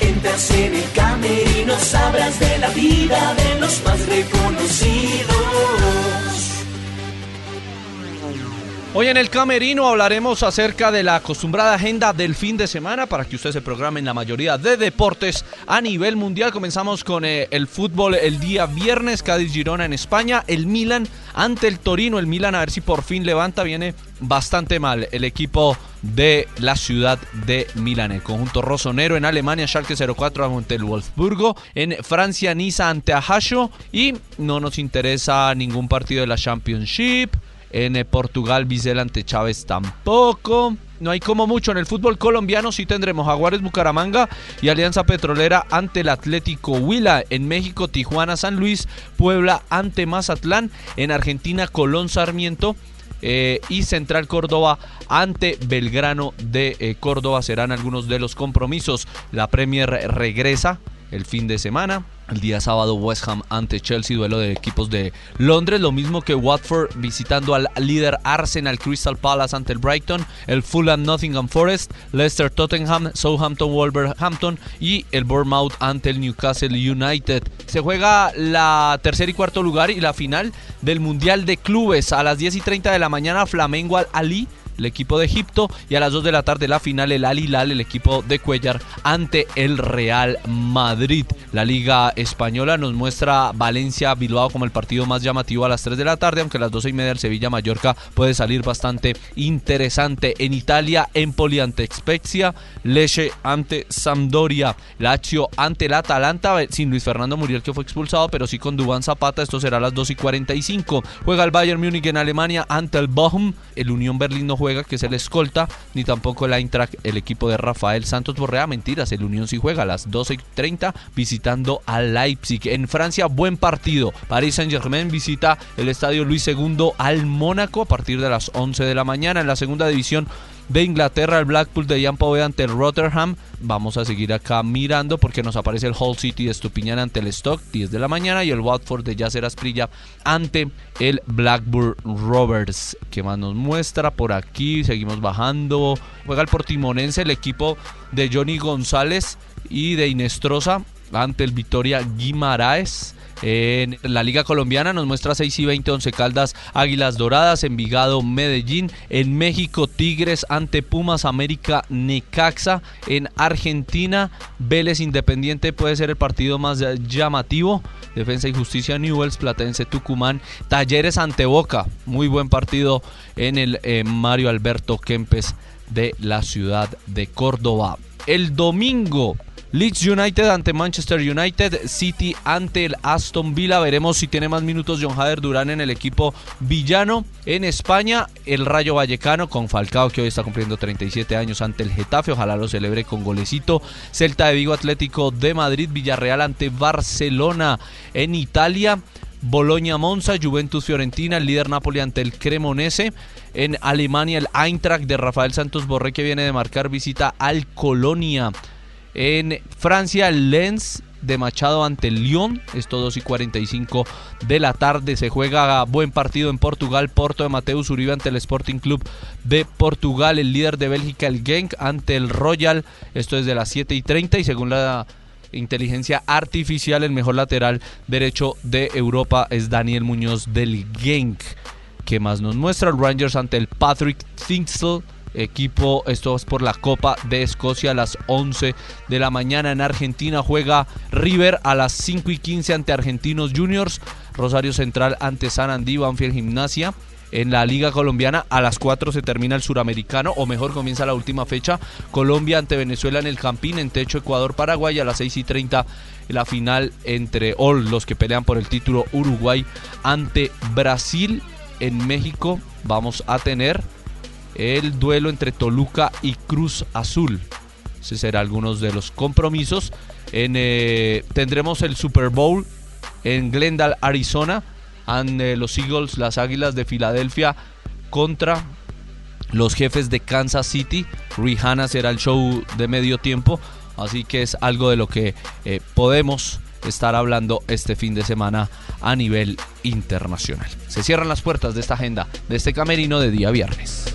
Entras en el camerino, sabrás de la vida de los más reconocidos. Hoy en el Camerino hablaremos acerca de la acostumbrada agenda del fin de semana para que usted se programe en la mayoría de deportes a nivel mundial. Comenzamos con eh, el fútbol el día viernes, Cádiz Girona en España, el Milan ante el Torino, el Milan a ver si por fin levanta, viene bastante mal el equipo de la ciudad de Milán. El conjunto rosonero en Alemania, Schalke 04 ante el Wolfsburgo. En Francia, Niza ante Ajaccio. Y no nos interesa ningún partido de la Championship. En eh, Portugal, Vizela ante Chávez tampoco. No hay como mucho. En el fútbol colombiano sí tendremos Jaguares Bucaramanga y Alianza Petrolera ante el Atlético Huila. En México, Tijuana San Luis, Puebla ante Mazatlán. En Argentina, Colón Sarmiento. Eh, y Central Córdoba ante Belgrano de eh, Córdoba serán algunos de los compromisos. La Premier regresa el fin de semana. El día sábado West Ham ante Chelsea, duelo de equipos de Londres, lo mismo que Watford visitando al líder Arsenal Crystal Palace ante el Brighton, el Fulham Nottingham Forest, Leicester Tottenham, Southampton Wolverhampton y el Bournemouth ante el Newcastle United. Se juega la tercer y cuarto lugar y la final del Mundial de Clubes a las 10 y 30 de la mañana Flamengo al Ali el equipo de Egipto, y a las 2 de la tarde la final el Al Hilal, el equipo de Cuellar, ante el Real Madrid. La Liga Española nos muestra Valencia Bilbao como el partido más llamativo a las 3 de la tarde, aunque a las 12 y media el Sevilla Mallorca puede salir bastante interesante. En Italia, Empoli ante Spezia, Leche ante Sampdoria, Lazio ante el Atalanta, sin Luis Fernando Muriel que fue expulsado, pero sí con Dubán Zapata, esto será a las 2 y 45. Juega el Bayern Múnich en Alemania ante el Bochum, el Unión Berlín no juega, que es el escolta, ni tampoco el Eintracht, el equipo de Rafael Santos Borrea. Mentiras, el Unión sí juega a las 12.30 visitando a Leipzig. En Francia, buen partido. Paris Saint-Germain visita el estadio Luis II al Mónaco a partir de las 11 de la mañana. En la segunda división de Inglaterra, el Blackpool de Ian Poveda ante el Rotterdam. Vamos a seguir acá mirando porque nos aparece el Hull City de Estupiñán ante el Stock, 10 de la mañana, y el Watford de Yacer Asprilla ante el Blackburn Rovers. ¿Qué más nos muestra por aquí? Seguimos bajando. Juega el Portimonense, el equipo de Johnny González y de Inestrosa ante el Victoria Guimaraes. En la Liga Colombiana nos muestra 6 y 20 Once Caldas Águilas Doradas, Envigado Medellín, en México Tigres ante Pumas América Necaxa, en Argentina Vélez Independiente puede ser el partido más llamativo, Defensa y Justicia Newells, Platense Tucumán, Talleres ante Boca, muy buen partido en el eh, Mario Alberto Kempes de la ciudad de Córdoba. El domingo Leeds United ante Manchester United, City ante el Aston Villa. Veremos si tiene más minutos John Hader Durán en el equipo villano. En España, el Rayo Vallecano con Falcao, que hoy está cumpliendo 37 años ante el Getafe. Ojalá lo celebre con golecito. Celta de Vigo Atlético de Madrid, Villarreal ante Barcelona. En Italia, Boloña Monza, Juventus Fiorentina, el líder Napoli ante el Cremonese. En Alemania, el Eintracht de Rafael Santos Borré, que viene de marcar visita al Colonia. En Francia, Lens de Machado ante el Lyon. Esto 2 y 45 de la tarde. Se juega buen partido en Portugal. Porto de Mateus Uribe ante el Sporting Club de Portugal. El líder de Bélgica, el Genk, ante el Royal. Esto es de las 7 y 30. Y según la inteligencia artificial, el mejor lateral derecho de Europa es Daniel Muñoz del Genk. ¿Qué más nos muestra? El Rangers ante el Patrick Thingsel equipo. Esto es por la Copa de Escocia a las 11 de la mañana. En Argentina juega River a las 5 y 15 ante Argentinos Juniors. Rosario Central ante San Andí, Banfield Gimnasia. En la Liga Colombiana a las 4 se termina el suramericano, o mejor comienza la última fecha. Colombia ante Venezuela en el Campín, en techo Ecuador-Paraguay a las 6 y 30 la final entre all los que pelean por el título Uruguay ante Brasil en México vamos a tener el duelo entre Toluca y Cruz Azul. Ese será algunos de los compromisos. En, eh, tendremos el Super Bowl en Glendale, Arizona. And, eh, los Eagles, las Águilas de Filadelfia contra los jefes de Kansas City. Rihanna será el show de medio tiempo. Así que es algo de lo que eh, podemos estar hablando este fin de semana a nivel internacional. Se cierran las puertas de esta agenda, de este camerino de día viernes.